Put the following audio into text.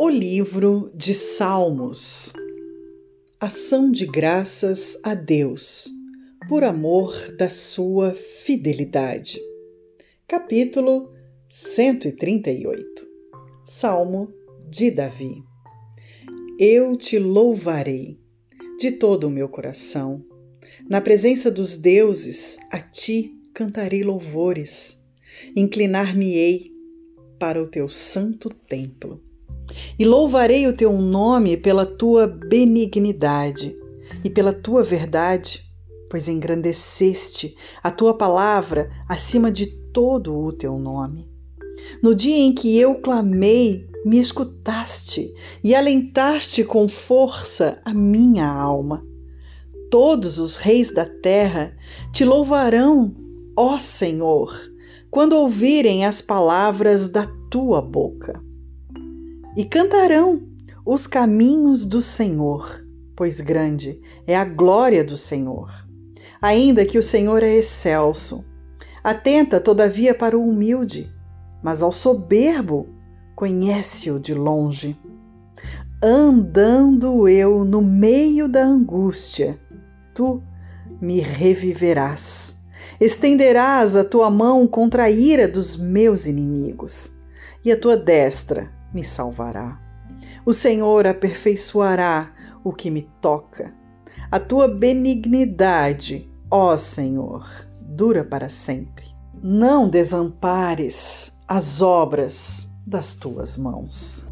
O livro de Salmos. Ação de graças a Deus, por amor da sua fidelidade. Capítulo 138. Salmo de Davi. Eu te louvarei de todo o meu coração. Na presença dos deuses, a ti cantarei louvores. Inclinar-me-ei para o teu santo templo. E louvarei o teu nome pela tua benignidade e pela tua verdade, pois engrandeceste a tua palavra acima de todo o teu nome. No dia em que eu clamei, me escutaste e alentaste com força a minha alma. Todos os reis da terra te louvarão, ó Senhor, quando ouvirem as palavras da tua boca. E cantarão os caminhos do Senhor, pois grande é a glória do Senhor. Ainda que o Senhor é excelso, atenta todavia para o humilde, mas ao soberbo conhece-o de longe. Andando eu no meio da angústia, tu me reviverás Estenderás a tua mão contra a ira dos meus inimigos, e a tua destra me salvará. O Senhor aperfeiçoará o que me toca. A tua benignidade, ó Senhor, dura para sempre. Não desampares as obras das tuas mãos.